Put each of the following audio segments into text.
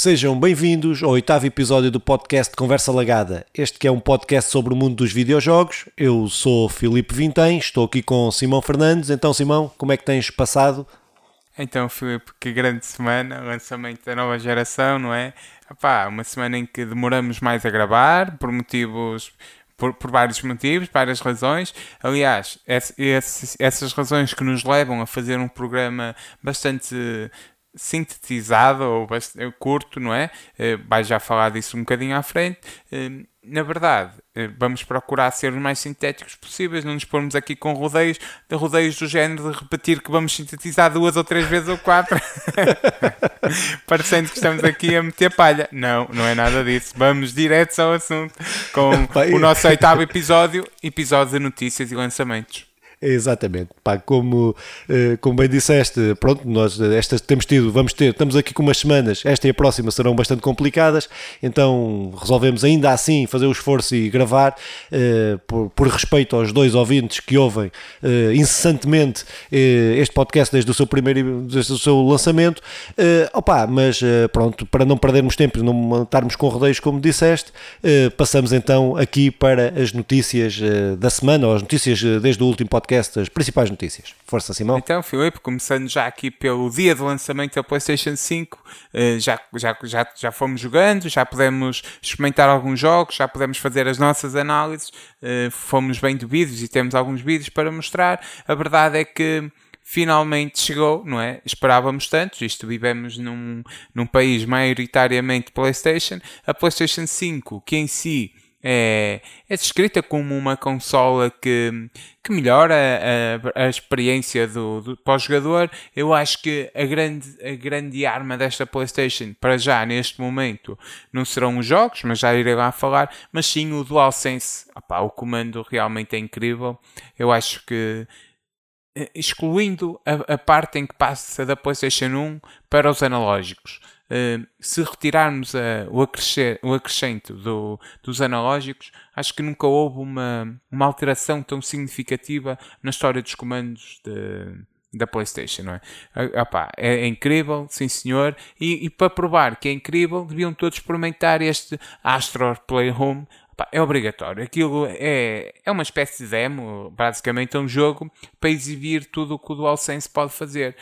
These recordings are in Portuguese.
Sejam bem-vindos ao oitavo episódio do podcast Conversa Lagada. Este que é um podcast sobre o mundo dos videojogos. Eu sou Filipe Vintém, estou aqui com Simão Fernandes. Então, Simão, como é que tens passado? Então, Filipe, que grande semana, lançamento da nova geração, não é? Epá, uma semana em que demoramos mais a gravar, por motivos por, por, vários motivos, várias razões. Aliás, esse, essas razões que nos levam a fazer um programa bastante sintetizado ou bastante curto, não é? Eh, vai já falar disso um bocadinho à frente. Eh, na verdade, eh, vamos procurar ser os mais sintéticos possíveis, não nos pormos aqui com rodeios, de rodeios do género de repetir que vamos sintetizar duas ou três vezes ou quatro, parecendo que estamos aqui a meter palha. Não, não é nada disso. Vamos direto ao assunto com o nosso oitavo episódio, episódio de notícias e lançamentos. Exatamente, pá, como, eh, como bem disseste, pronto, nós estas temos tido, vamos ter, estamos aqui com umas semanas, esta e a próxima serão bastante complicadas, então resolvemos ainda assim fazer o esforço e gravar, eh, por, por respeito aos dois ouvintes que ouvem eh, incessantemente este podcast desde o seu primeiro, desde o seu lançamento, opa, mas pronto, para não perdermos tempo e não estarmos com rodeios como disseste, passamos então aqui para as notícias da semana, ou as notícias desde o último podcast podcast as principais notícias. Força, Simão. Então, Filipe, começando já aqui pelo dia de lançamento da PlayStation 5, eh, já, já, já, já fomos jogando, já podemos experimentar alguns jogos, já podemos fazer as nossas análises, eh, fomos bem de vídeos e temos alguns vídeos para mostrar. A verdade é que finalmente chegou, não é? Esperávamos tanto, isto vivemos num, num país maioritariamente PlayStation. A PlayStation 5, que em si é, é descrita como uma consola que, que melhora a, a, experiência do, do pós-jogador. Eu acho que a grande, a grande arma desta PlayStation, para já, neste momento, não serão os jogos, mas já irei lá falar, mas sim o DualSense. Opa, o comando realmente é incrível. Eu acho que eh, excluindo a, a parte em que passa da PlayStation 1 para os analógicos se retirarmos uh, o, acrescer, o acrescento do, dos analógicos, acho que nunca houve uma, uma alteração tão significativa na história dos comandos de, da PlayStation, não é? Uh, opá, é, é, incrível, sim senhor. E, e, para provar que é incrível, deviam todos experimentar este Astro Playroom. Opá, é obrigatório. Aquilo é, é uma espécie de demo, basicamente é um jogo para exibir tudo o que o DualSense pode fazer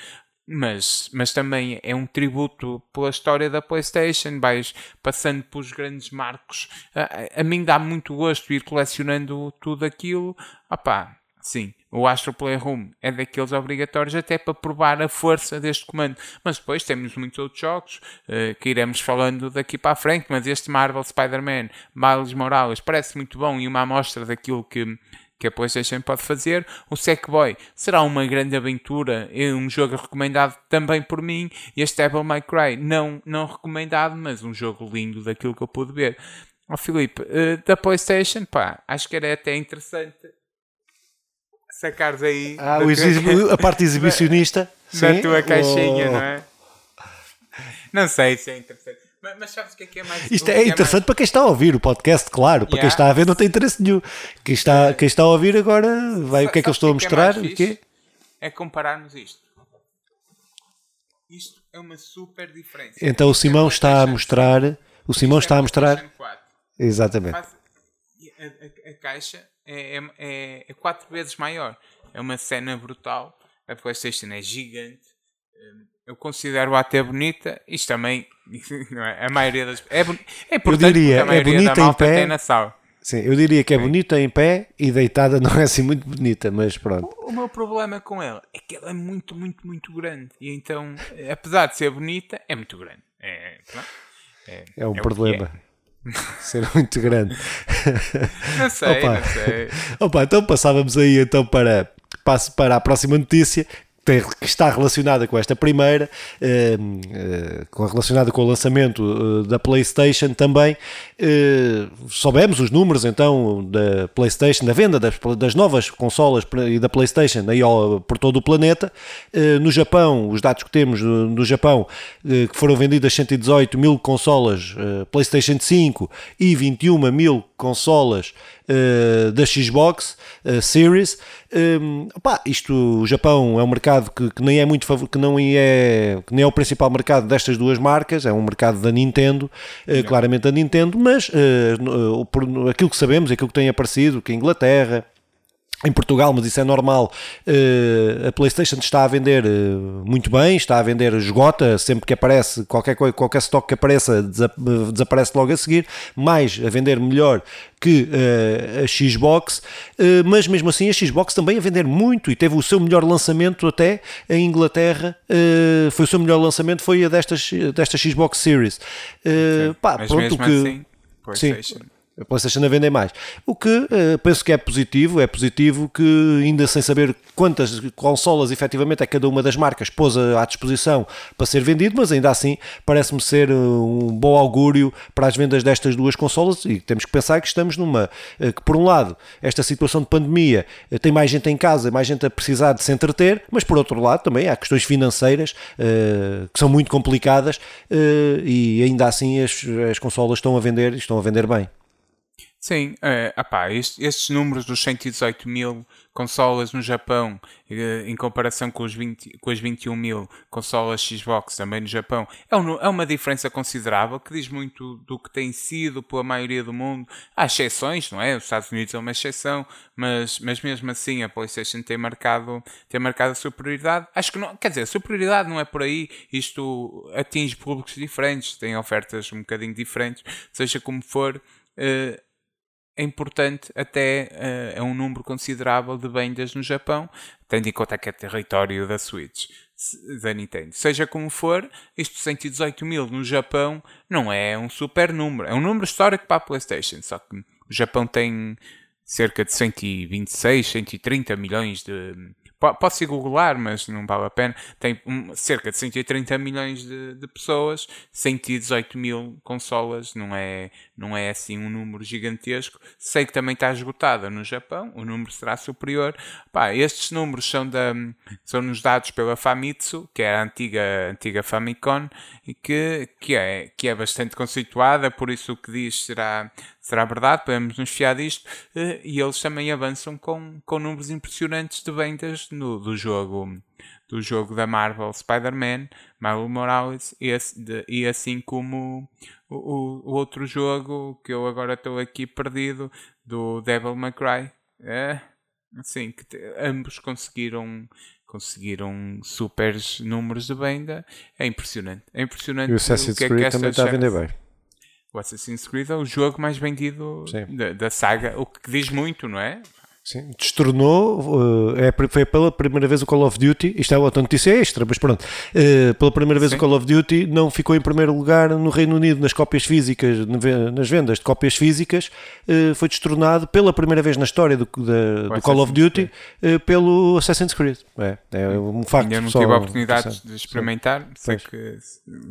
mas, mas também é um tributo pela história da PlayStation, vais passando pelos grandes marcos. A, a mim dá muito gosto ir colecionando tudo aquilo. Opá, sim, o Astro Playroom é daqueles obrigatórios até para provar a força deste comando. Mas depois temos muitos outros jogos uh, que iremos falando daqui para a frente. Mas este Marvel Spider-Man, Miles Morales, parece muito bom e uma amostra daquilo que que a PlayStation pode fazer. O Sackboy será uma grande aventura, é um jogo recomendado também por mim. E este Devil May Cry, não, não recomendado, mas um jogo lindo daquilo que eu pude ver. Ó oh, Filipe, uh, da PlayStation, pá, acho que era até interessante sacares aí ah, tua... a parte exibicionista da sim? tua caixinha, oh. não é? Não sei se é interessante. Mas, mas sabes o que é que é mais Isto é, é interessante é mais... para quem está a ouvir o podcast, claro. Para yeah. quem está a ver não tem interesse nenhum. Quem está, quem está a ouvir agora vai o que é que eu estou a é mostrar. o quê? É compararmos isto. Isto é uma super diferença. Então o Simão está a mostrar. O Simão está a mostrar. Exatamente. A, a, a caixa é, é, é quatro vezes maior. É uma cena brutal. A PlayStation é gigante. Eu considero até bonita. Isto também, não é? A maioria das. É, é importante eu diria, a maioria é bonita da malta em pé, tem na sala. Sim, eu diria que é bonita em pé e deitada não é assim muito bonita, mas pronto. O, o, meu problema com ela é que ela é muito, muito, muito grande. E então, apesar de ser bonita, é muito grande. É, é, é um é problema. ser muito grande. Não sei, Opa. não sei. Opa, então passávamos aí então para, para a próxima notícia, que está relacionada com esta primeira, eh, eh, relacionada com o lançamento eh, da PlayStation também. Soubemos os números então da PlayStation, da venda das, das novas consolas e da PlayStation aí por todo o planeta. No Japão, os dados que temos no Japão, que foram vendidas 118 mil consolas PlayStation 5 e 21 mil consolas uh, da Xbox uh, Series. Um, opá, isto, o Japão é um mercado que, que nem é muito que não é que nem é o principal mercado destas duas marcas, é um mercado da Nintendo, uh, claramente da Nintendo, mas por aquilo que sabemos, aquilo que tem aparecido, que a Inglaterra em Portugal, mas isso é normal. Uh, a PlayStation está a vender uh, muito bem, está a vender esgota sempre que aparece qualquer coisa, qualquer stock que apareça desaparece logo a seguir, mais a vender melhor que uh, a Xbox, mas mesmo assim a Xbox também a vender muito e teve o seu melhor lançamento até em Inglaterra, foi o seu melhor lançamento foi a destas, desta Xbox Series. pá, mas pronto que assim, PlayStation. Sim, a PlayStation a vender mais. O que uh, penso que é positivo, é positivo que ainda sem saber quantas consolas efetivamente é cada uma das marcas pôs à disposição para ser vendido, mas ainda assim parece-me ser eh, um bom augúrio para as vendas destas duas consolas e temos que pensar que estamos numa, uh, que por um lado esta situação de pandemia uh, tem mais gente em casa, mais gente a precisar de se entreter, mas por outro lado também há questões financeiras que são muito complicadas e ainda assim as, as consolas estão a vender e estão a vender bem. Sim, é, apá, estes, estes números dos 118 mil consolas no Japão, eh, em comparação com, os 20, com as 21 mil consolas Xbox também no Japão, é, um, é, uma diferença considerável que diz muito do que tem sido pela maioria do mundo. Há exceções, não é? Os Estados Unidos é uma exceção, mas, mas mesmo assim a PlayStation tem marcado, tem marcado a superioridade. Acho que não, quer dizer, superioridade não é por aí, isto atinge públicos diferentes, tem ofertas um bocadinho diferentes, seja como for. Uh, é importante até uh, é um número considerável de vendas no Japão, tendo em conta que é território da Switch, da Nintendo. Seja como for, estes 118 mil no Japão não é um super número, é um número histórico para a PlayStation, só que o Japão tem cerca de 126, 130 milhões de Posso ir googlar, mas não vale a pena. Tem cerca de 130 milhões de, de, pessoas, 118 mil consolas, não é, não é assim um número gigantesco. Sei que também está esgotada no Japão, o número será superior. Pá, estes números são, da, são nos dados pela Famitsu, que é a antiga, antiga Famicom, e que, que, é, que é bastante conceituada, por isso o que diz será, será verdade, podemos nos fiar disto, eh, e eles também avançam com, com números impressionantes de vendas no, do jogo do jogo da Marvel Spider-Man, Miles Morales, e, e, assim como o, o, o, outro jogo que eu agora estou aqui perdido, do Devil May Cry. É, assim, que te, ambos conseguiram conseguiram super números de venda. É impressionante. É impressionante e o Assassin's é Creed também está a vender bem o Assassin's Creed é o jogo mais vendido da, da, saga, o que diz muito, não é? Sim, destornou, uh, é, foi pela primeira vez o Call of Duty, isto é outra notícia extra, mas pronto, uh, pela primeira vez Sim. o Call of Duty não ficou em primeiro lugar no Reino Unido nas cópias físicas, nas vendas de cópias físicas, uh, foi destornado pela primeira vez na história do, da, do Call of Duty pelo Assassin's Creed. É, é um facto. Ainda não tive a oportunidade de experimentar, sei que,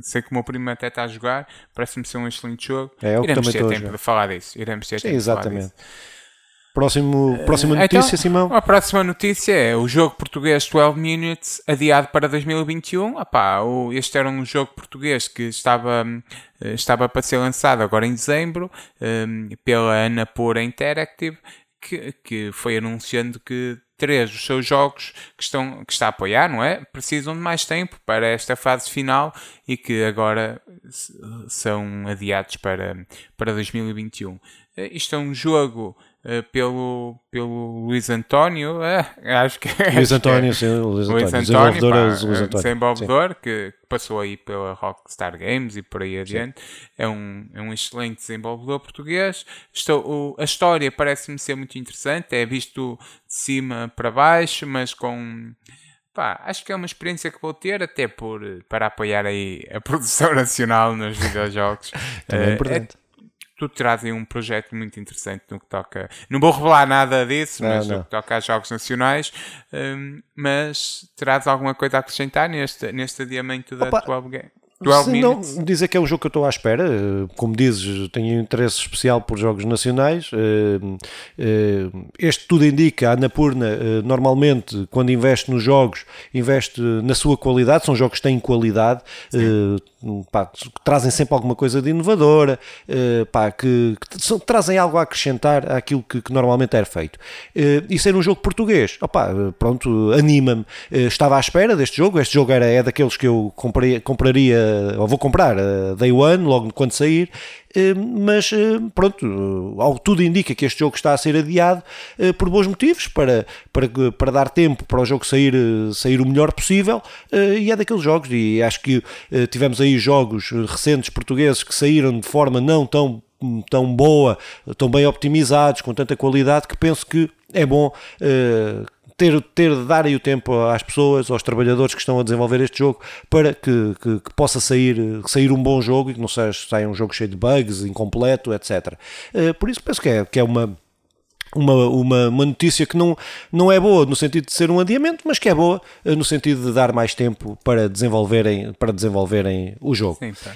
sei que o meu primo até está a jogar, parece-me ser um excelente jogo. É, eu iremos ter tempo de falar disso, iremos ter Sim, tempo exatamente. de falar disso. Próximo, próxima eh, notícia, então, Simão? A próxima notícia é o jogo português 12 Minutes adiado para 2021. Epá, o, este era um jogo português que estava, eh, estava para ser lançado agora em dezembro um, pela Anapura Interactive, que, que foi anunciando que três dos seus jogos que, estão, que está a apoiar, não é? Precisam de mais tempo para esta fase final e que agora são adiados para, para 2021. Eh, isto é um jogo pelo, pelo Luís António, uh, acho que é, Luís António, sim, Luís António, Luís António, pá, Luís António. desenvolvedor que passou aí pela Rockstar Games e por aí adiante, é um, é um excelente desenvolvedor português. Estou, o, a história parece-me ser muito interessante, é visto de cima para baixo, mas com Pá, acho que é uma experiência que vou ter até por, para apoiar aí a produção nacional nos videojogos. Também é importante tu trazem um projeto muito interessante no que toca. Não vou revelar nada disso, não, mas não. no que toca a jogos nacionais, um, mas terás alguma coisa a acrescentar neste, neste adiamento da Opa, tua game? 12 Se não dizer que é um jogo que eu estou à espera, eh, como dizes, tenho interesse especial por jogos nacionais. eh, eh, Este tudo indica, a Anapurna normalmente, quando investe nos jogos, investe na sua qualidade, são jogos que têm qualidade, pá, que trazem sempre alguma coisa de inovadora, pá, que, que trazem algo a acrescentar àquilo que, que normalmente era feito. E ser um jogo português, opá, pronto, anima-me. Estava à espera deste jogo, este jogo era, é daqueles que eu comprei- compraria, ou vou comprar eh, day one, logo quando sair, eh, mas eh, pronto, eh, ao tudo indica que este jogo está a ser adiado eh, por bons motivos, para, para, para dar tempo para o jogo sair, eh, sair o melhor possível, eh, e é daqueles jogos, e acho que eh, tivemos aí jogos eh, recentes portugueses que saíram de forma não tão tão boa, tão bem optimizados, com tanta qualidade, que penso que é bom eh, ter, ter de dar aí o tempo às pessoas, aos trabalhadores que estão a desenvolver este jogo, para que, que- que possa sair, sair um bom jogo e que não seja, saia um jogo cheio de bugs, incompleto, etc. Eh, por isso penso que é, que é uma, uma, uma, uma notícia que não, não é boa no sentido de ser um adiamento, mas que é boa eh, no sentido de dar mais tempo para desenvolverem, para desenvolverem o jogo. Sim, pá.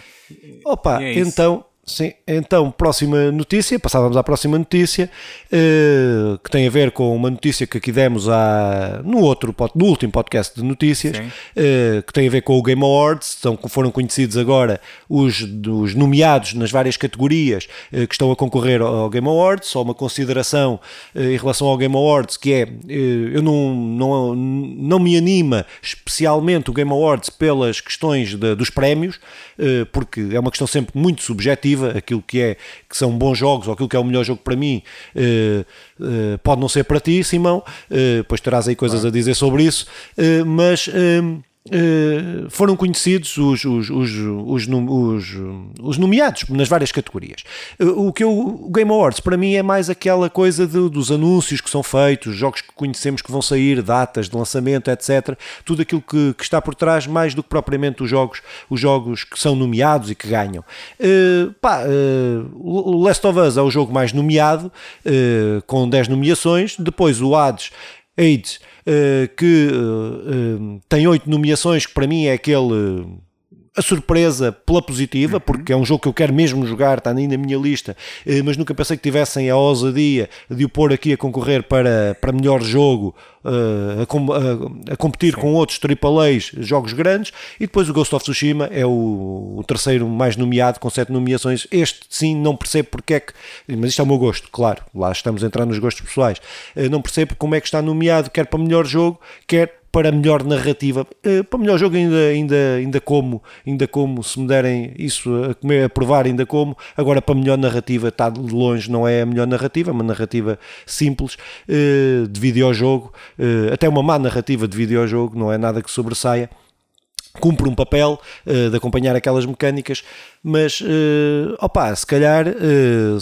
Opa, é então, sim, então, próxima notícia, passávamos à próxima notícia, eh, que tem a ver com uma notícia que aqui demos à, no, outro, no último podcast de notícias, eh, que tem a ver com o Game Awards, são, foram conhecidos agora os, os nomeados nas várias categorias eh, que estão a concorrer ao ao Game Awards, só uma consideração em relação ao Game Awards, que é, eu não, não, não me anima especialmente o Game Awards pelas questões de- dos prémios, porque é uma questão sempre muito subjetiva, aquilo que é que são bons jogos ou aquilo que é o melhor jogo para mim eh, eh, pode não ser para ti, Simão, eh, pois terás aí coisas a dizer sobre isso, mas eh, foram conhecidos os, os, os, os, os- os nomeados nas várias categorias. Eh, O que eu, o Game Awards para mim é mais aquela coisa de- dos anúncios que são feitos, jogos que conhecemos que vão sair, datas de lançamento, etc. Tudo aquilo que, que está por trás, mais do que propriamente os jogos, os jogos que são nomeados e que ganham. Eh, pá, o Last of Us é o jogo mais nomeado, com 10 nomeações. Depois o Hades. Hades, que eh, eh, tem oito nomeações, que para mim é aquele. A surpresa pela positiva, porque é um jogo que eu quero mesmo jogar, está aí na minha lista, eh, mas nunca pensei que tivessem a ousadia de o pôr aqui a concorrer para, para melhor jogo, eh, a, a- a competir com outros AAAs, jogos grandes, e depois o Ghost of Tsushima é o, o terceiro mais nomeado, com sete nomeações. Este sim, não percebo porque é que, mas isto é o meu gosto, claro, lá estamos a entrar nos gostos pessoais, Eh, não percebo como é que está nomeado, quer para melhor jogo, quer para melhor narrativa. Eh, Para melhor jogo ainda, ainda, ainda como, ainda como, se me derem isso a, comer, a provar, ainda como. Agora para melhor narrativa está de longe, não é a melhor narrativa, é uma narrativa simples eh, de videojogo, eh, até uma má narrativa de videojogo, não é nada que sobressaia cumpre um papel eh, de acompanhar aquelas mecânicas, mas uh, opa, se calhar eh,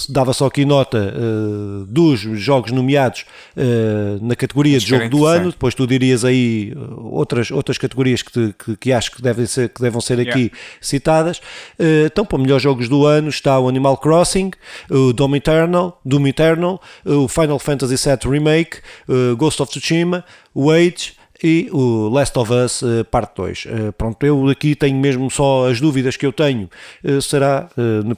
dava só aqui nota eh, dos jogos nomeados eh, na categoria de jogo do ano, depois tu dirias aí eh, outras, outras categorias que, te- que, que acho que devem ser, que devam ser aqui Yeah. citadas. Eh, então, para melhores jogos do ano está o Animal Crossing, o Doom Eternal, Doom Eternal, o Final Fantasy VII Remake, Ghost of Tsushima, o Age e o Last of Us eh, Parte 2. Eh, pronto, eu aqui tenho mesmo só as dúvidas que eu tenho. eh, será,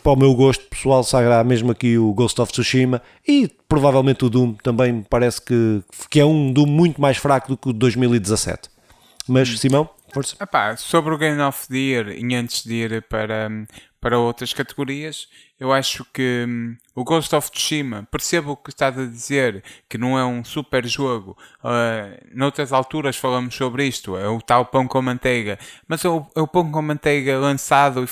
para o meu gosto pessoal, será mesmo aqui o Ghost of Tsushima e provavelmente o Doom também me parece que, que é um Doom muito mais fraco do que o de 2017. Mas, Simão, força. Epá, sobre o Game of the Year, e antes de ir para, para outras categorias, eu acho que hum, o Ghost of Tsushima, percebo o que estás a dizer, que não é um super jogo. ah, noutras alturas falamos sobre isto, é o tal pão com manteiga. Mas é o, é o pão com manteiga lançado,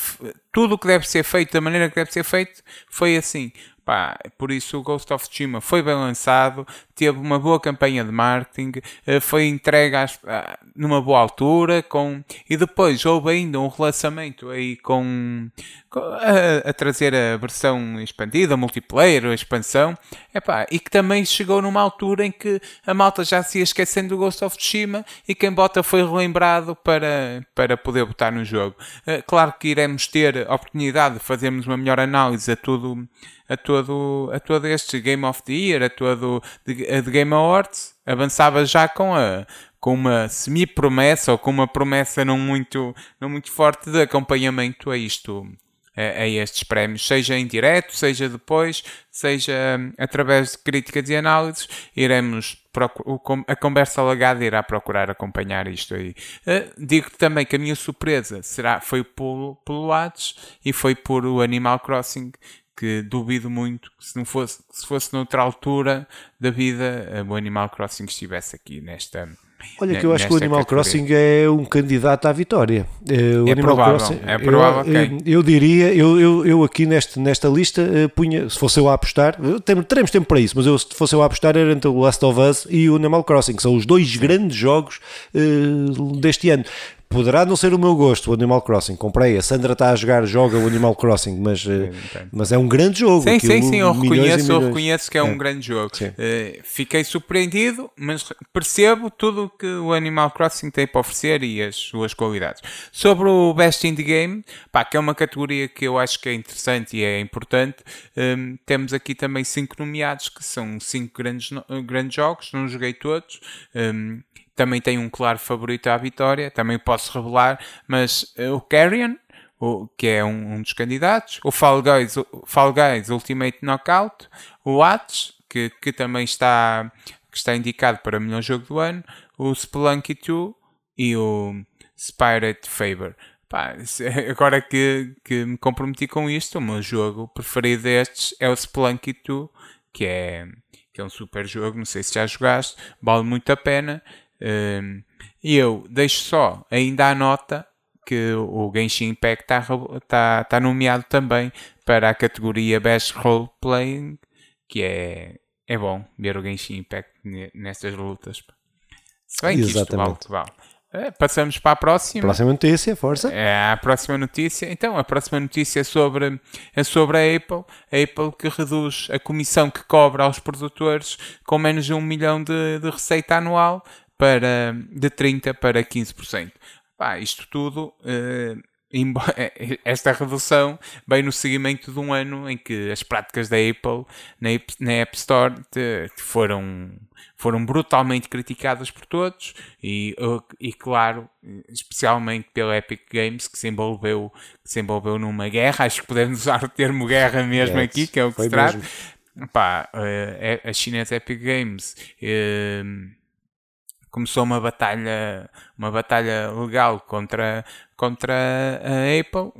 tudo o que deve ser feito, da maneira que deve ser feito, foi assim. Pá, por isso o Ghost of Tsushima foi bem lançado, teve uma boa campanha de marketing, eh, foi entregue às- ah, numa boa altura, com, e depois houve ainda um relacionamento aí com, com- a, a trazer a versão expandida, multiplayer, a expansão, Epá, e que também chegou numa altura em que a malta já se ia esquecendo do Ghost of Tsushima e quem bota foi relembrado para, para poder botar no jogo. Eh, claro que iremos ter a oportunidade de fazermos uma melhor análise a tudo a todo, a todo este Game of the Year, a todo a de Game Awards, avançava já com a, com uma semi-promessa ou com uma promessa não muito, não muito forte de acompanhamento a isto a, a estes prémios, seja em direto, seja depois, seja hum, através de críticas e análises, iremos a conversa alagada irá procurar acompanhar isto aí. Uh, digo também que a minha surpresa será, foi pelo, pelo Hades e foi por o Animal Crossing, que duvido muito que se não fosse, se fosse noutra altura da vida, o Animal Crossing estivesse aqui nesta, Olha que eu acho que o Animal categoria. Crossing é um candidato à vitória. Eh, o é Animal provável, Crossing, é provável, eu, okay. eu, eu, diria, eu, eu, eu aqui neste, nesta lista uh, punha, se fosse eu a apostar, teremos tempo para isso, mas eu, se fosse eu a apostar era entre o Last of Us e o Animal Crossing, que são os dois grandes jogos uh, deste ano. Poderá não ser o meu gosto, o Animal Crossing. Comprei, a Sandra está a jogar, joga o Animal Crossing, mas, uh, mas é um grande jogo. Sim, sim, sim, eu reconheço, eu reconheço que é, é. um grande jogo. Uh, fiquei surpreendido, mas percebo tudo o que o Animal Crossing tem para oferecer e as suas qualidades. Sobre o Best Indie Game, pá, que é uma categoria que eu acho que é interessante e é importante, um, temos aqui também cinco nomeados, que são cinco grandes, grandes jogos, não joguei todos. Um, também tem um claro favorito à vitória, também posso revelar, mas uh, o Carrion, o, que é um, um, dos candidatos, o Fall Guys, o Fall Guys Ultimate Knockout, o Hades, que, que também está, que está indicado para melhor jogo do ano, o Spelunky 2 e o Spirit Faber. Pá, agora que, que me comprometi com isto, o meu jogo preferido destes é o Spelunky 2, que é, que é um super jogo, não sei se já jogaste, vale muito a pena e eu deixo só ainda a nota que o Genshin Impact está tá, tá nomeado também para a categoria Best Role Playing, que é, é bom ver o Genshin Impact nestas lutas. Se bem que isto vale, vale. É, passamos para a próxima. Próxima notícia, força. É a próxima notícia. Então, a próxima notícia é sobre, é sobre a Apple. A Apple que reduz a comissão que cobra aos produtores com menos de um milhão de, de receita anual para, de 30% para 15%. Pá, isto tudo, uh, esta redução vem no seguimento de um ano em que as práticas da Apple na, na App Store foram, foram brutalmente criticadas por todos e, e, claro, especialmente pela Epic Games que se envolveu, que se envolveu numa guerra. Acho que podemos usar o termo guerra mesmo yes, aqui, que é o que se trata. Pá, uh, a chinesa Epic Games. Começou uma batalha, uma batalha legal contra, contra a Apple.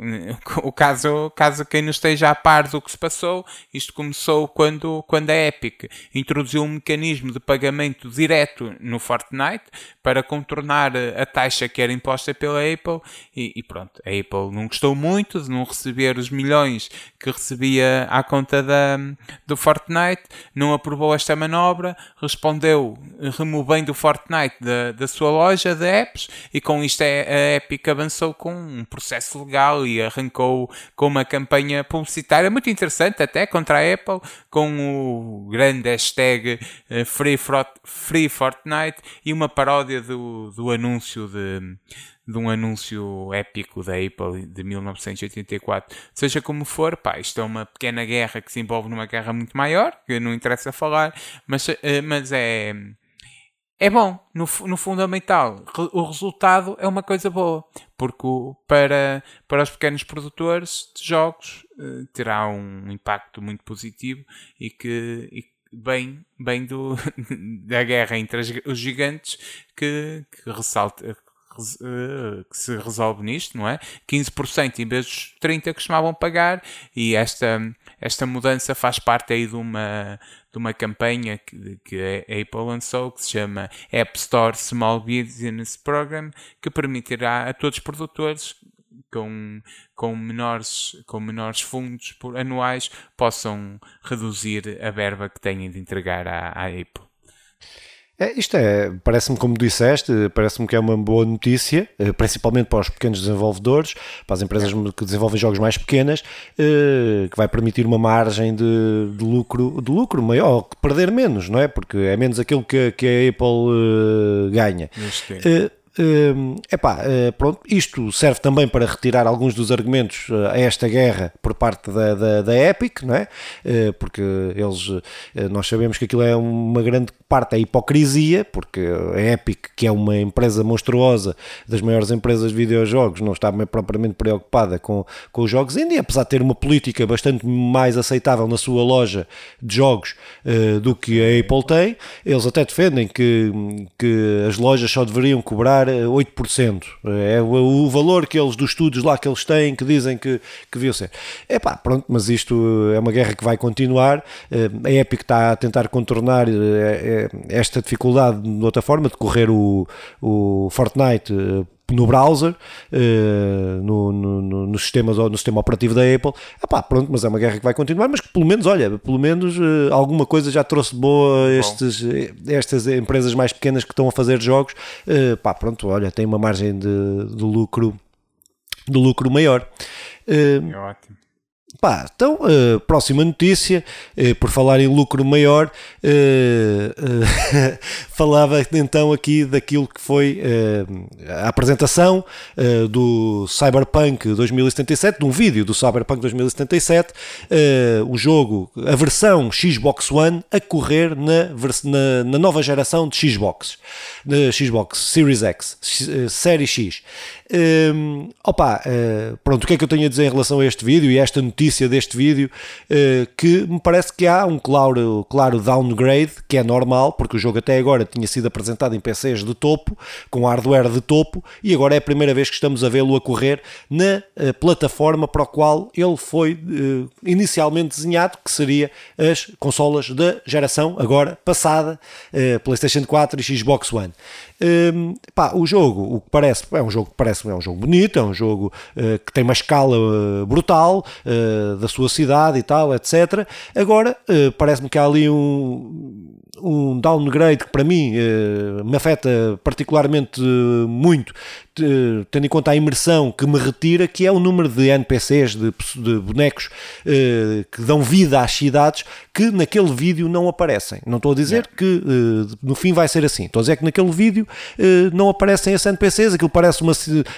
O caso, caso quem não esteja a par do que se passou, isto começou quando, quando a Epic introduziu um mecanismo de pagamento direto no Fortnite para contornar a taxa que era imposta pela Apple e, e pronto, a Apple não gostou muito de não receber os milhões que recebia à conta da, do Fortnite, não aprovou esta manobra, respondeu removendo o Fortnite da, da sua loja de apps e com isto a Epic avançou com um processo legal e arrancou com uma campanha publicitária muito interessante até contra a Apple, com o grande hashtag eh, Free, Free Fortnite e uma paródia do, do anúncio de de um anúncio épico da Apple de 1984. Seja como for, pá, isto é uma pequena guerra que se envolve numa guerra muito maior, que não interessa falar, mas, eh, mas é é bom, no, no fundamental. O resultado é uma coisa boa, porque para, para os pequenos produtores de jogos eh, terá um impacto muito positivo e que, e bem, bem do, da guerra entre os gigantes que, que ressalta, que se resolve nisto, não é? 15% em vez dos 30% que costumavam pagar e esta, esta mudança faz parte aí de uma, de uma campanha que, que a Apple lançou que se chama App Store Small Business Program que permitirá a todos os produtores com, com, menores, com menores fundos por, anuais possam reduzir a verba que têm de entregar à, à Apple. É, isto é, parece-me, como disseste, parece-me que é uma boa notícia, eh, principalmente para os pequenos desenvolvedores, para as empresas que desenvolvem jogos mais pequenas, eh, que vai permitir uma margem de, de lucro, de lucro maior, perder menos, não é? Porque é menos aquilo que, que a Apple eh, ganha. Uh, epá, uh, pronto, isto serve também para retirar alguns dos argumentos uh, a esta guerra por parte da, da, da Epic, não é? Uh, porque eles, uh, nós sabemos que aquilo é uma grande parte da hipocrisia, porque a Epic, que é uma empresa monstruosa, das maiores empresas de videojogos, não está propriamente preocupada com, com os jogos indie, apesar de ter uma política bastante mais aceitável na sua loja de jogos do que a Apple tem, eles até defendem que, que as lojas só deveriam cobrar 8%. É o, o valor que eles, dos estudos lá que eles têm, que dizem que, que devia ser. É pá, pronto, mas isto é uma guerra que vai continuar. A Epic está a tentar contornar esta dificuldade de outra forma, de correr o, o Fortnite no browser, no, no, no, sistema, no sistema operativo da Apple. Epá, pronto, mas é uma guerra que vai continuar, mas que pelo menos, olha, pelo menos alguma coisa já trouxe boa estes, estas empresas mais pequenas que estão a fazer jogos. Pá, pronto, olha, tem uma margem de, de lucro de lucro maior. É ótimo. Pá, então, uh, próxima notícia, uh, por falar em lucro maior, uh, falava então aqui daquilo que foi a apresentação do Cyberpunk 2077, de um vídeo do Cyberpunk 2077, o jogo, a versão Xbox One a correr na, na, na nova geração de Xbox, na Xbox Series X, Série X. Um, opa, uh, pronto, o que é que eu tenho a dizer em relação a este vídeo e a esta notícia deste vídeo? Uh, que me parece que há um claro, claro downgrade, que é normal, porque o jogo até agora tinha sido apresentado em PCs de topo, com hardware de topo, e agora é a primeira vez que estamos a vê-lo a correr na uh, plataforma para a qual ele foi inicialmente desenhado, que seria as consolas da geração agora passada, PlayStation 4 e Xbox One. Um, pá, o jogo, o que parece, é um jogo que parece é um jogo bonito, é um jogo uh, que tem uma escala uh, brutal uh, da sua cidade e tal, etc. Agora, parece-me que há ali um, um downgrade que para mim me afeta particularmente muito, tendo em conta a imersão que me retira, que é o número de NPCs, de, de bonecos que dão vida às cidades, que naquele vídeo não aparecem. Não estou a dizer que no fim vai ser assim, estou a dizer que naquele vídeo não aparecem esses NPCs, aquilo parece uma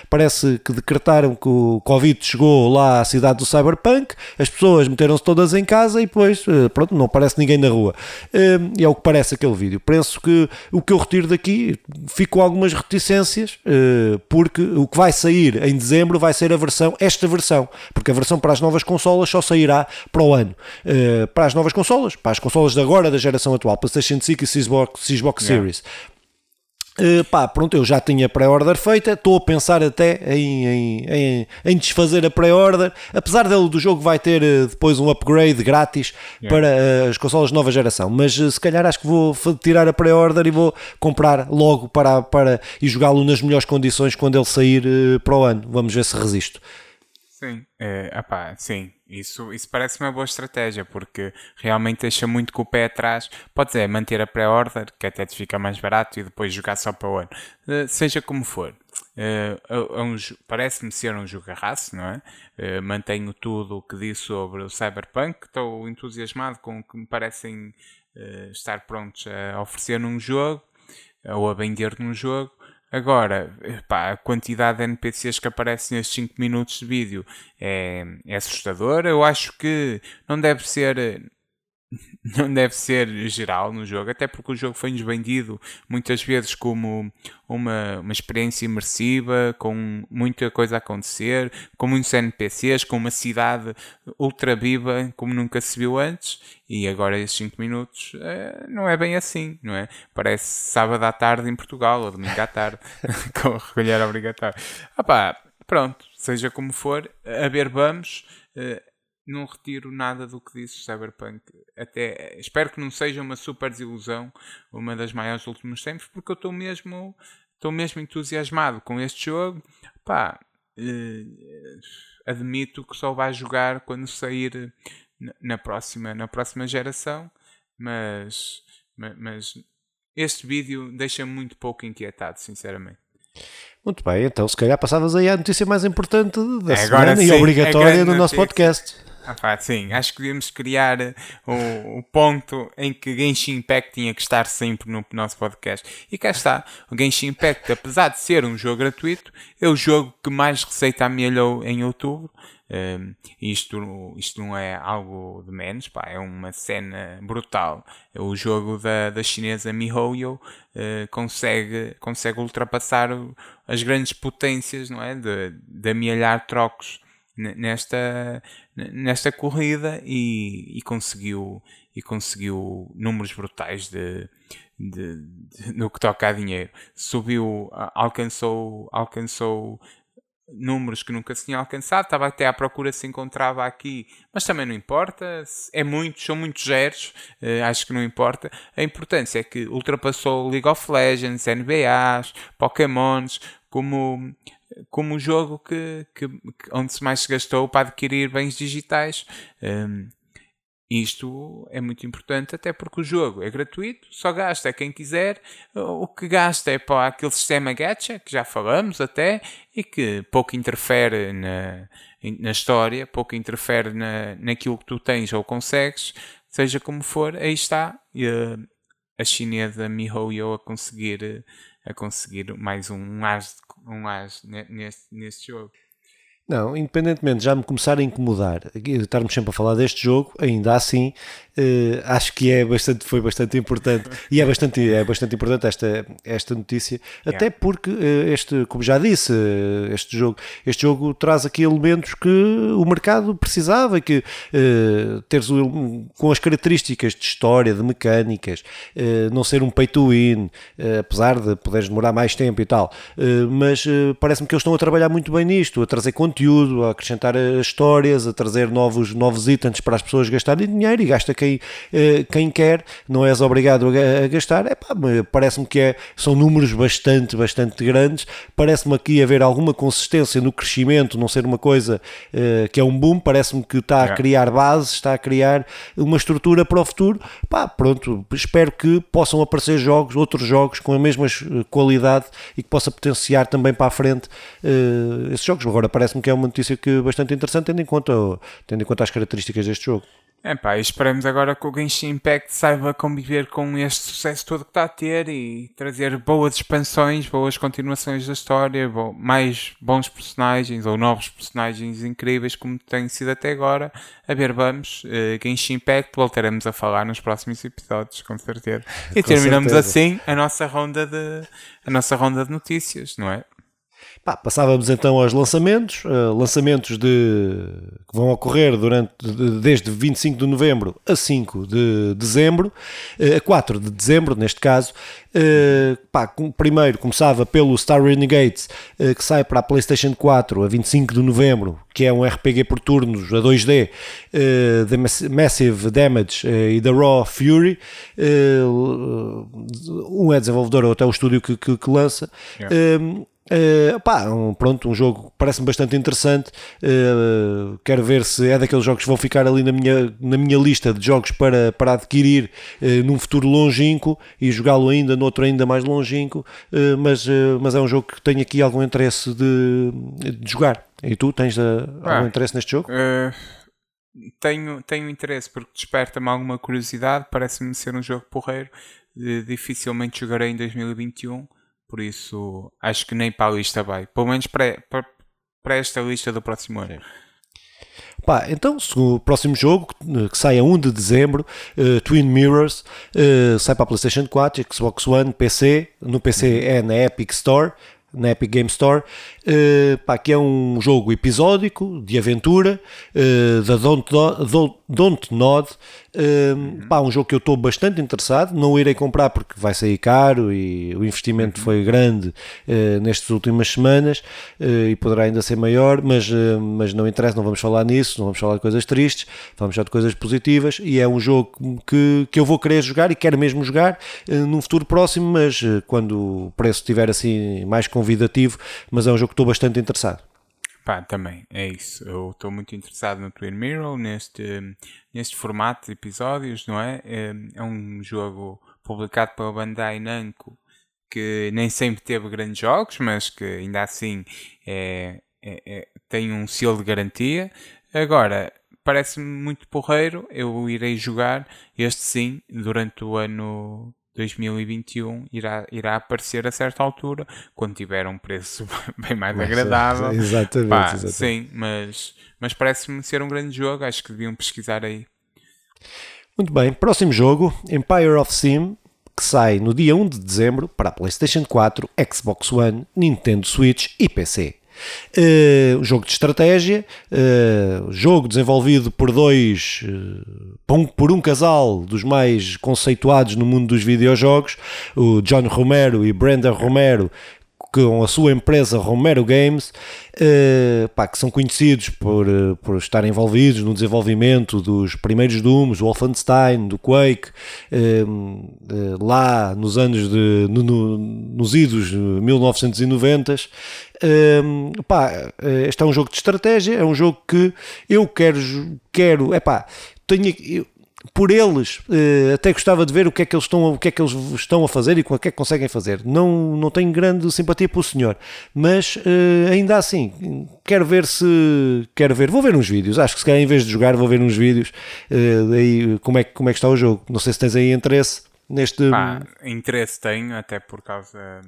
parece que decretaram que o Covid chegou lá à cidade do Cyberpunk, as pessoas meteram-se todas em casa e depois, eh, pronto, não aparece ninguém na rua. Eh, é o que parece aquele vídeo. Penso que o que eu retiro daqui, fico com algumas reticências, eh, porque o que vai sair em dezembro vai ser a versão, esta versão, porque a versão para as novas consolas só sairá para o ano. Para as novas consolas, para as consolas de agora da geração atual, PlayStation 5 e Xbox, Xbox yeah. Series. Uh, pá, pronto, eu já tinha pré-order feita, estou a pensar até em, em, em, em desfazer a pré-order, apesar dele do jogo vai ter uh, depois um upgrade grátis yeah. para uh, as consolas de nova geração, mas se calhar acho que vou tirar a pré-order e vou comprar logo para, para e jogá-lo nas melhores condições quando ele sair para o ano, vamos ver se resisto. Sim, é, apá, sim, isso, isso parece uma boa estratégia, porque realmente deixa muito com o pé atrás. Pode ser manter a pré-order, que até te fica mais barato, e depois jogar só para o ano. Uh, seja como for. Uh, um, Parece-me ser um jogarraço, não é? Uh, mantenho tudo o que disse sobre o Cyberpunk. Estou entusiasmado com o que me parecem estar prontos a oferecer num jogo, ou a vender num jogo. Agora, pá, a quantidade de NPCs que aparecem nestes 5 minutos de vídeo é, é assustadora. Eu acho que não deve ser não deve ser geral no jogo, até porque o jogo foi-nos vendido muitas vezes como uma, uma experiência imersiva, com muita coisa a acontecer, com muitos NPCs, com uma cidade ultra viva como nunca se viu antes, e agora esses 5 minutos é, não é bem assim, não é? Parece sábado à tarde em Portugal, ou domingo à tarde, com recolher obrigatório. Ah pá, pronto, seja como for, a ver vamos. Não retiro nada do que disse Cyberpunk. Até espero que não seja uma super desilusão, uma das maiores dos últimos tempos, porque eu estou mesmo, estou mesmo entusiasmado com este jogo. Pá, eh, admito que só vai jogar quando sair na próxima, na próxima geração, mas, mas este vídeo deixa muito pouco inquietado, sinceramente. Muito bem, então se calhar passavas aí a notícia mais importante da é, semana sim, e obrigatória do nosso podcast. Ah, sim, acho que devíamos criar o, o, ponto em que Genshin Impact tinha que estar sempre no nosso podcast. E cá está, o Genshin Impact, apesar de ser um jogo gratuito, é o jogo que mais receita amelhou em outubro. Um, isto, isto não é algo de menos, pá, é uma cena brutal. O jogo da, da chinesa MiHoYo uh, consegue, consegue ultrapassar as grandes potências não é? de, de amealhar trocos nesta, nesta corrida e, e, conseguiu, e conseguiu números brutais de, de, de, no que toca a dinheiro. Subiu, alcançou, alcançou números que nunca se tinha alcançado, estava até à procura se encontrava aqui, mas também não importa, é muito, são muitos zeros, uh, acho que não importa. A importância é que ultrapassou League of Legends, NBAs, Pokémons, como, como o jogo que, que, onde se mais se gastou para adquirir bens digitais. Um, isto é muito importante, até porque o jogo é gratuito, só gasta quem quiser. O que gasta é para aquele sistema gacha, que já falamos até, e que pouco interfere na, na história, pouco interfere na, naquilo que tu tens ou consegues, seja como for, aí está a, a chinesa MiHoYo a conseguir, a conseguir mais um as, um as neste, neste jogo. Não, independentemente de já me começar a incomodar, estarmos sempre a falar deste jogo, ainda assim, uh, acho que é bastante, foi bastante importante. E é bastante, é bastante importante esta, esta notícia, yeah. até porque uh, este, como já disse, uh, este jogo, este jogo traz aqui elementos que o mercado precisava, que teres com as características de história, de mecânicas, não ser um pay to win, apesar de poderes demorar mais tempo e tal, mas parece-me que eles estão a trabalhar muito bem nisto, a trazer conteúdo conteúdo, a acrescentar histórias, a trazer novos, novos itens para as pessoas gastarem dinheiro e gasta quem, eh, quem quer, não és obrigado a, gastar. Parece-me que é, são números bastante, bastante grandes. Parece-me aqui haver alguma consistência no crescimento, não ser uma coisa uh, que é um boom. Parece-me que está a criar bases, está a criar uma estrutura para o futuro. Pá, pronto, espero que possam aparecer jogos, outros jogos com a mesma qualidade e que possa potenciar também para a frente esses jogos. Agora parece-me que que é uma notícia que bastante interessante, tendo em conta, tendo em conta as características deste jogo. É pá, esperemos agora que o Genshin Impact saiba conviver com este sucesso todo que está a ter e trazer boas expansões, boas continuações da história, bo mais bons personagens ou novos personagens incríveis como tem sido até agora. A ver, vamos, uh, Genshin Impact, voltaremos a falar nos próximos episódios, com certeza. E com terminamos certeza. assim a nossa ronda de a nossa ronda de notícias, não é? Pá, passávamos então aos lançamentos, uh, lançamentos de, que vão ocorrer durante, de, desde 25 de novembro a 5 de dezembro, uh, a 4 de dezembro neste caso. Uh, pá, com, primeiro começava pelo Star Renegades, que sai para a PlayStation 4 a 25 de novembro, que é um RPG por turnos a 2D, The Massive Damage e The Raw Fury. um é desenvolvedor, ou até o estúdio que, que, que lança. Yeah. Uh, pá, um, pronto, um jogo parece-me bastante interessante. Uh, quero ver se é daqueles jogos que vão ficar ali na minha, na minha lista de jogos para, para adquirir uh, num futuro longínquo e jogá-lo ainda noutro ainda mais longínquo. mas, mas é um jogo que tenho aqui algum interesse de, de jogar. E tu tens algum interesse neste jogo? tenho, tenho interesse porque desperta-me alguma curiosidade. Parece-me ser um jogo porreiro. dificilmente jogarei em 2021 por isso, acho que nem para a lista vai. Pelo menos para, para, para esta lista do próximo ano. Pá, então, o próximo jogo, que sai a 1 de dezembro, uh, Twin Mirrors, uh, sai para a PlayStation 4, Xbox One, PC. No PC uhum. é na Epic Store, na Epic Game Store, uh, pá, que é um jogo episódico de aventura uh, da Don't, Don't, Don't Nod. Uh, pá, um jogo que eu estou bastante interessado. Não irei comprar porque vai sair caro e o investimento uhum. foi grande nestas últimas semanas e poderá ainda ser maior, mas, mas não interessa, não vamos falar nisso, não vamos falar de coisas tristes, vamos falar de coisas positivas. E é um jogo que, que eu vou querer jogar e quero mesmo jogar num futuro próximo, mas quando o preço estiver assim mais convidativo. Mas é um jogo que estou bastante interessado. Pá, também, é isso. Eu estou muito interessado no Twin Mirror, neste, neste formato de episódios, não é? É, é um jogo publicado pela Bandai Namco que nem sempre teve grandes jogos, mas que ainda assim é, é, é, tem um selo de garantia. Agora, parece-me muito porreiro. Eu irei jogar. Este sim, durante o ano 2021 irá, irá aparecer a certa altura, quando tiver um preço bem mais mas, agradável. Exatamente, Pá, exatamente. Sim, mas, mas parece-me ser um grande jogo. Acho que deviam pesquisar aí. Muito bem, próximo jogo: Empire of Sim, que sai no dia 1 de dezembro para PlayStation 4, Xbox One, Nintendo Switch e PC. Uh, jogo de estratégia, uh, jogo desenvolvido por dois, uh, por um casal dos mais conceituados no mundo dos videojogos, o John Romero e Brenda Romero, com a sua empresa Romero Games, uh, pá, que são conhecidos por, uh, por estar envolvidos no desenvolvimento dos primeiros Dooms, do Wolfenstein, do Quake, uh, lá nos anos de. No, no, nos idos 1990. pá, este é um jogo de estratégia, é um jogo que eu quero, quero, é pá, tenho, eu, por eles, eh, até gostava de ver o que é que eles estão, o que é que eles estão a fazer e o que é que conseguem fazer. Não, não tenho grande simpatia pelo senhor, mas eh, ainda assim, quero ver se quero ver, vou ver uns vídeos. Acho que se calhar em vez de jogar, vou ver uns vídeos eh, daí como é, como é que está o jogo. Não sei se tens aí interesse neste. Pá, interesse tenho, até por causa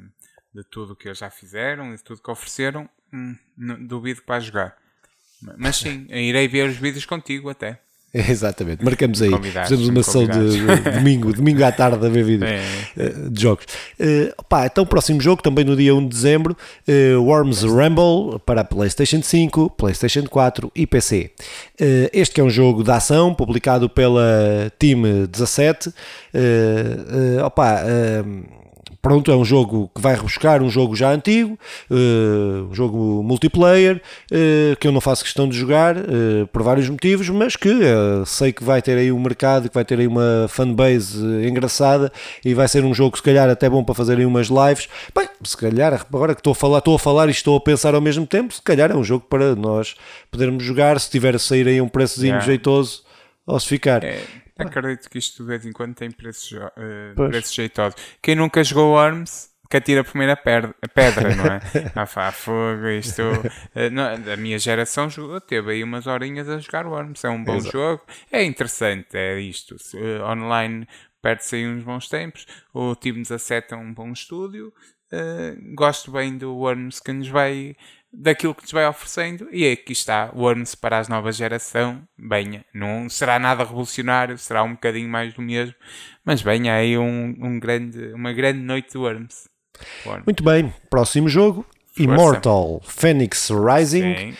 de tudo o que eles já fizeram e de tudo que ofereceram. Hum, duvido que vai jogar. Mas sim, irei ver os vídeos contigo até. Exatamente, marcamos aí. Fazemos uma sessão de, de, domingo, domingo à tarde a ver é. Eh, de jogos. Uh, pá, então, próximo jogo, também no dia 1 de dezembro, uh, Worms Rumble para PlayStation 5, PlayStation 4 e PC. Uh, este que é um jogo de ação publicado pela Team 17. Uh, uh, opa, pronto, é um jogo que vai rebuscar um jogo já antigo, uh, um jogo multiplayer, uh, que eu não faço questão de jogar uh, por vários motivos, mas que sei que vai ter aí um mercado, que vai ter aí uma fanbase engraçada e vai ser um jogo se calhar até bom para fazerem umas lives. Bem, se calhar, agora que estou a falar, estou a falar e estou a pensar ao mesmo tempo, se calhar é um jogo para nós podermos jogar, se tiver a sair aí um preçozinho yeah. jeitoso, ou se ficar. É. Acredito que isto de vez em quando tem preços, uh, preços jeitosos. Quem nunca jogou Arms que atira a primeira pedra, não é? ah, pá, fogo, isto. Uh, a minha geração jogou, teve aí umas horinhas a jogar Worms. É um bom Exato. jogo, é interessante, é isto. Uh, online perde-se aí uns bons tempos. O Team 17 é um bom estúdio. Uh, gosto bem do Worms que nos vai daquilo que nos vai oferecendo e aqui está o Worms para a nova geração venha, não será nada revolucionário será um bocadinho mais do mesmo mas venha aí um, um grande, uma grande noite de Worms. Worms. muito bem, próximo jogo Força. Immortal Phoenix Rising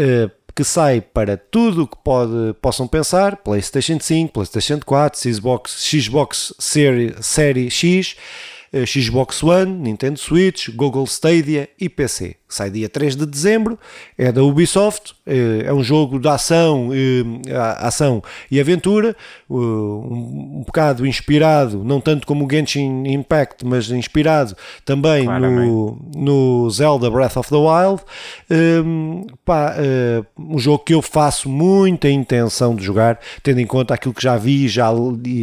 uh, que sai para tudo o que pode, possam pensar Playstation 5, Playstation 4 Xbox, Xbox Series, Série X Xbox One, Nintendo Switch, Google Stadia e PC sai dia 3 de dezembro, é da Ubisoft, é, é um jogo de ação, ação e aventura, um bocado inspirado, não tanto como o Genshin Impact, mas inspirado também no, no Zelda Breath of the Wild. Um, pá, eh, um jogo que eu faço muita intenção de jogar, tendo em conta aquilo que já vi, já,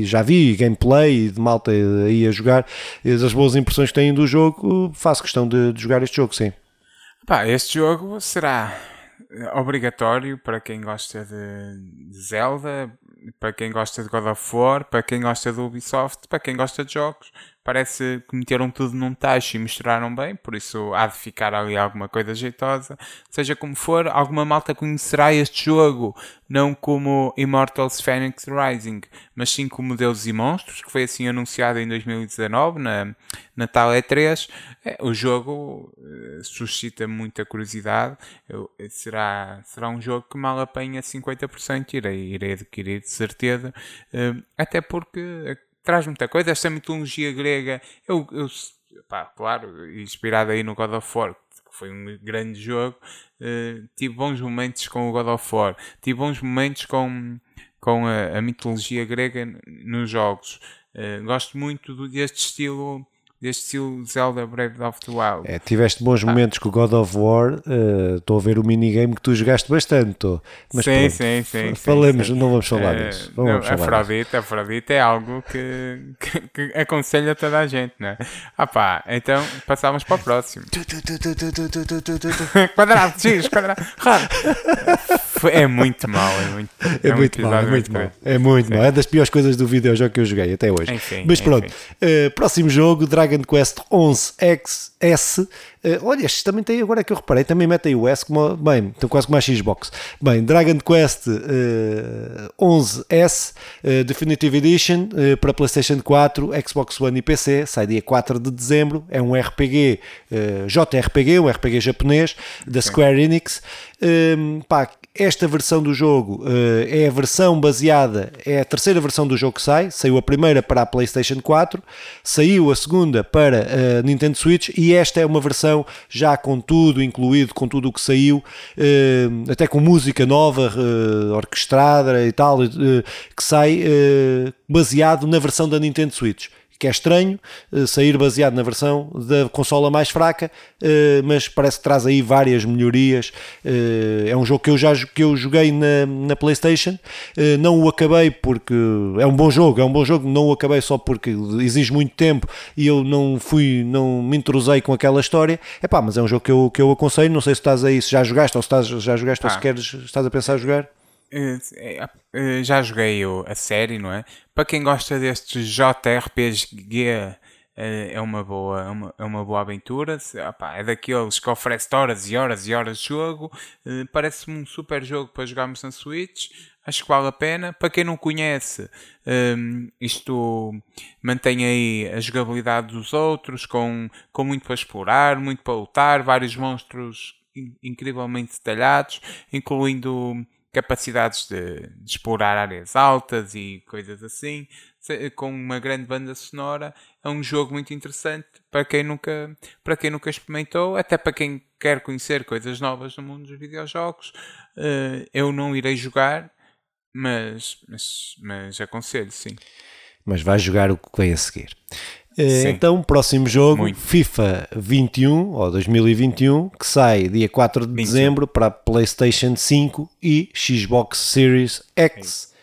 já vi gameplay de malta aí a jogar, as boas impressões que têm do jogo, faço questão de, de jogar este jogo, sim. Pá, este jogo será obrigatório para quem gosta de Zelda, para quem gosta de God of War, para quem gosta do Ubisoft, para quem gosta de jogos parece que meteram tudo num tacho e misturaram bem, por isso há de ficar ali alguma coisa jeitosa. Seja como for, alguma malta conhecerá este jogo não como Immortals Phoenix Rising, mas sim como Deuses e Monstros, que foi assim anunciado em 2019 na, na tal E3. É, o jogo uh, suscita muita curiosidade. Eu, será, será um jogo que mal apanha 50%, irei, irei adquirir de certeza, uh, até porque traz muita coisa. Esta mitologia grega, eu, eu pá, claro, inspirado aí no God of War, que foi um grande jogo, uh, tive bons momentos com o God of War, tive bons momentos com, com a, a mitologia grega nos jogos. Uh, gosto muito deste estilo deste estilo Zelda Breath of the Wild. É, tiveste bons ah. momentos com o God of War, eh, estou uh, a ver o minigame que tu jogaste bastante, tô. mas sim, sim, sim, falemos, sim, não vamos falar uh, disso. Não, vamos falar Afrodite, disso. Afrodite é algo que, que, que aconselho a toda a gente, né? Ah pá, então passamos para o próximo. quadrado, X, quadrado, é muito mau, é muito, é, é muito mau, é muito mau. É muito mau. É das piores coisas do videojogo que eu joguei até hoje. Enfim, Mas pronto, uh, próximo jogo, Dragon Quest 11 XS Uh, olha, este também tem, agora é que eu reparei, também metem o S como, bem, estão quase como a Xbox. Bem, Dragon Quest uh, 11S uh, Definitive Edition uh, para PlayStation 4, Xbox One e PC, sai dia 4 de dezembro. É um RPG, uh, JRPG, um RPG japonês da Square Enix. Um, pá, esta versão do jogo uh, é a versão baseada, é a terceira versão do jogo que sai. Saiu a primeira para a PlayStation 4, saiu a segunda para a Nintendo Switch e esta é uma versão já com tudo incluído, com tudo o que saiu, uh, até com música nova, uh, orquestrada e tal, que sai baseado na versão da Nintendo Switch que é estranho uh, sair baseado na versão da consola mais fraca, uh, mas parece que traz aí várias melhorias. Uh, é um jogo que eu já que eu joguei na, na PlayStation, não o acabei porque é um bom jogo, é um bom jogo, não o acabei só porque exige muito tempo e eu não fui, não me intrusei com aquela história. É pá, mas é um jogo que eu, que eu aconselho. Não sei se estás aí, se já jogaste ou se estás, já jogaste ah. ou se queres, estás a pensar jogar. É, é, já joguei a série, não é? Para quem gosta destes JRPG, é, é uma boa, é uma, é uma boa aventura. é daqueles que oferece horas e horas e horas de jogo. Parece-me um super jogo para jogarmos na Switch. Acho que vale a pena. Para quem não conhece, isto mantém aí a jogabilidade dos outros, com, com muito para explorar, muito para lutar, vários monstros incrivelmente detalhados, incluindo capacidades de, de, explorar áreas altas e coisas assim, com uma grande banda sonora. É um jogo muito interessante para quem nunca, para quem nunca experimentou, até para quem quer conhecer coisas novas no mundo dos videojogos. Uh, eu não irei jogar, mas, mas, mas aconselho, sim. Mas vai jogar o que vem a seguir. Sim. Então, próximo jogo, Muito. FIFA 21 ou 2021, que sai dia 4 de 21. dezembro para PlayStation 5 e Xbox Series X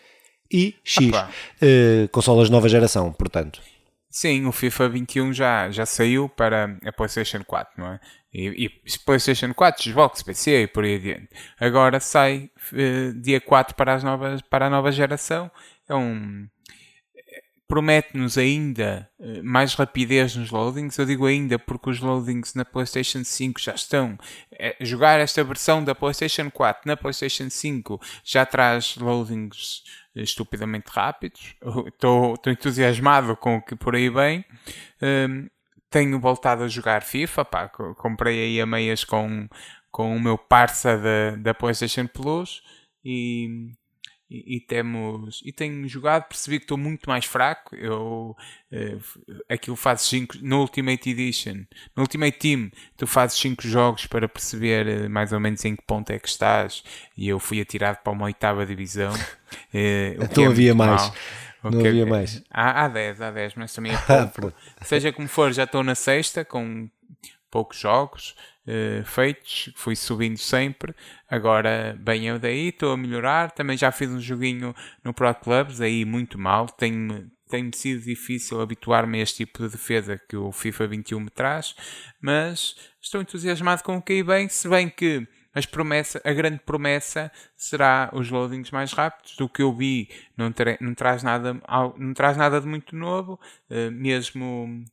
e X. Uh, consolas nova geração, portanto. Sim, o FIFA 21 já, já saiu para a PlayStation 4, não é? E, e PlayStation 4, Xbox, PC e por aí adiante. Agora sai uh, dia 4 para, as novas, para a nova geração. É um promete-nos ainda eh, mais rapidez nos loadings. Eu digo ainda porque os loadings na PlayStation 5 já estão. Eh, jogar esta versão da PlayStation 4 na PlayStation 5 já traz loadings eh, estupidamente rápidos. Estou, entusiasmado com o que por aí vem. Um, tenho voltado a jogar FIFA. Pá, comprei aí a meias com, com o meu parça da, da PlayStation Plus. E, e, e, temos e tenho jogado, percebi que estou muito mais fraco. Eu uh, aquilo fazes 5 no Ultimate Edition, no Ultimate Team, tu fazes 5 jogos para perceber uh, mais ou menos em que ponto é que estás. E eu fui atirado para uma oitava divisão. Uh, então é havia mais. Mal. Não havia mais. Há, há 10, há 10, mas também é pouco. Seja como for, já estou na sexta com poucos jogos uh, feitos, fui subindo sempre. Agora, bem, eu daí estou a melhorar. Também já fiz um joguinho no Pro Clubs, aí muito mal. Tem-me tem sido difícil habituar-me a este tipo de defesa que o FIFA 21 me traz, mas estou entusiasmado com o que aí bem, se bem que as promessa, a grande promessa será os loadings mais rápidos. Do que eu vi, não, não, traz, nada, não traz nada de muito novo, uh, mesmo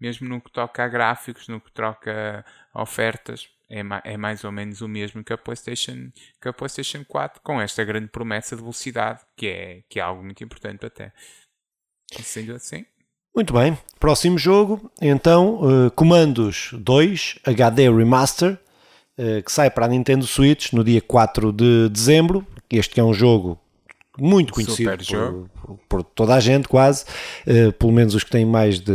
mesmo no que toca a gráficos, no que toca a ofertas, é, ma é mais ou menos o mesmo que a, PlayStation, que a PlayStation 4, com esta grande promessa de velocidade, que é, que é algo muito importante até. Sendo assim. Muito bem, próximo jogo, então, uh, Comandos 2 HD Remaster, uh, que sai para a Nintendo Switch no dia 4 de dezembro. Este é um jogo muito conhecido por, por, toda a gente, quase, uh, pelo menos os que têm mais de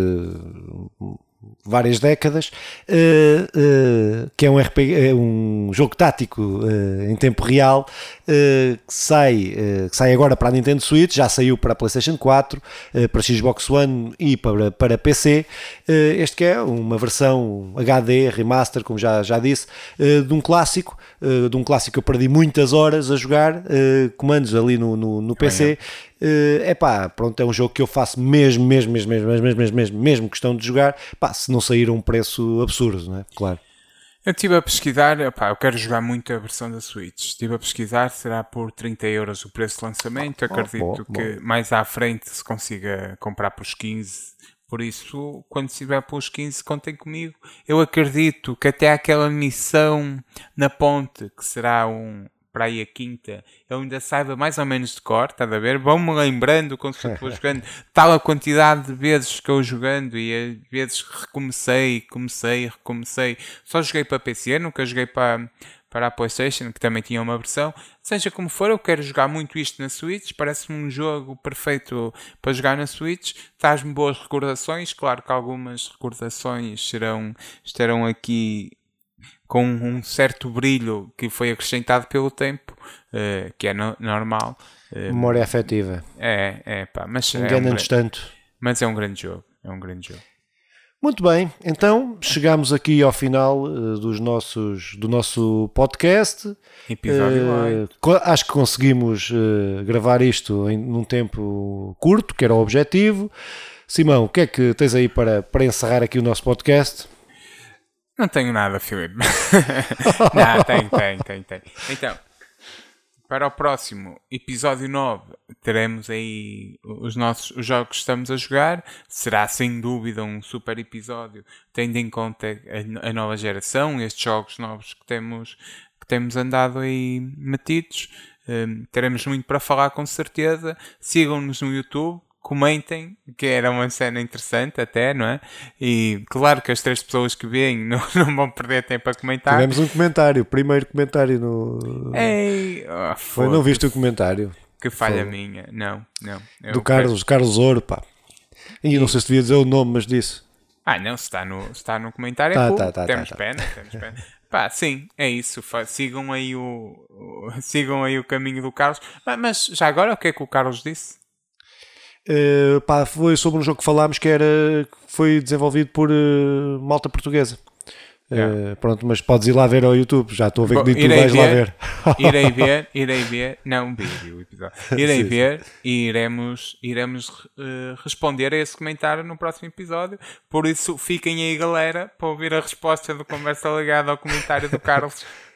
várias décadas, uh, uh, que é um, RPG, é um jogo tático uh, em tempo real, que, sai, que sai agora para a Nintendo Switch, já saiu para a PlayStation 4, para Xbox One e para, para PC. este que é uma versão HD, remaster, como já, já disse, de um clássico, de um clássico que eu perdi muitas horas a jogar, comandos ali no, no, no PC. É uh, pá, pronto, é um jogo que eu faço mesmo, mesmo, mesmo, mesmo, mesmo, mesmo, mesmo, mesmo questão de jogar, pá, se não sair a um preço absurdo, não é? Claro. Eu estive a pesquisar, opá, eu quero jogar muito a versão da Switch. Estive a pesquisar, será por 30 euros o preço de lançamento. Acredito bom, que mais à frente se consiga comprar por 15. Por isso, quando estiver pelos 15, contem comigo. Eu acredito que até aquela missão na ponte, que será um, para aí a quinta, eu ainda saiba mais ou menos de cor, está a ver? Vão-me lembrando quando estou jogando, tal a quantidade de vezes que eu jogando e às vezes recomecei, comecei, recomecei. Só joguei para PC, nunca joguei para, para a PlayStation, que também tinha uma versão. Seja como for, eu quero jogar muito isto na Switch. Parece-me um jogo perfeito para jogar na Switch. Traz-me boas recordações. Claro que algumas recordações serão, estarão aqui com um certo brilho que foi acrescentado pelo tempo, uh, que é no, normal. Uh, Memória afetiva. É, é pá, mas Engana-nos é um, tanto. Mas é um grande jogo, é um grande jogo. Muito bem, então chegamos aqui ao final uh, dos nossos, do nosso podcast. Episódio uh, Acho que conseguimos uh, gravar isto em num tempo curto, que era o objetivo. Simão, o que é que tens aí para, para encerrar aqui o nosso podcast? Não tenho nada, Filipe. não, tem, tem, tem, tem. Então, para o próximo episódio 9, teremos aí os nossos os jogos que estamos a jogar. Será sem dúvida um super episódio, tendo em conta a, a nova geração, estes jogos novos que temos, que temos andado aí metidos. Um, teremos muito para falar com certeza. Sigam-nos no YouTube, comentem, que era uma cena interessante até, não é? E claro que as três pessoas que veem não, não vão perder tempo a comentar. Tivemos um comentário, primeiro comentário no. Ei, oh, Foi, não viste o comentário? Que falha Foi. minha, não, não. Do Carlos, Carlos Ouro, pá. E, e não sei se devia dizer o nome, mas disse. Ah, não, se está no, se está no comentário, tá, é tá, tá, temos tá, pena, temos pena. Pá, sim, é isso. Sigam aí o, o, sigam aí o caminho do Carlos. Mas já agora o que é que o Carlos disse? Uh, pá, foi sobre um jogo que falámos que era foi desenvolvido por uh, malta portuguesa. Uh, pronto, mas podes ir lá ver ao YouTube. Já estou a ver Bom, que tu vais ver, lá ver. irei ver, irei ver, não vi o episódio. Irei sim, ver sim. e iremos, iremos uh, responder a esse comentário no próximo episódio. Por isso, fiquem aí, galera, para ouvir a resposta do Conversa Ligada ao comentário do Carlos.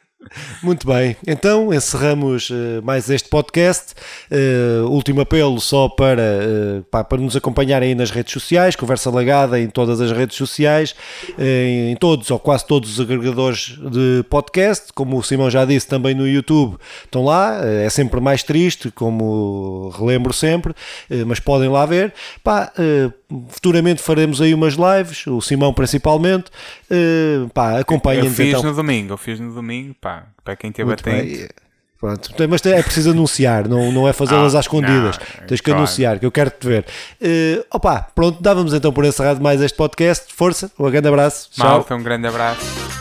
Muito bem, então encerramos uh, mais este podcast. Uh, último apelo só para, uh, para, para, nos acompanharem aí nas redes sociais, conversa lagada em todas as redes sociais, em todos ou quase todos os agregadores de podcast. Como o Simão já disse, também no YouTube estão lá. é sempre mais triste, como relembro sempre, mas podem lá ver. Pá, futuramente faremos aí umas lives, o Simão principalmente. pá, acompanhem-nos. Eu fiz então. no domingo, eu fiz no domingo. Pá para quem teve atento. Pronto, mas é preciso anunciar, não, não é fazê-las ah, às escondidas. Não, Tens que claro. anunciar, que eu quero te ver. Uh, opa, pronto, dávamos então por encerrado mais este podcast. Força, um grande abraço. Malta, um grande abraço.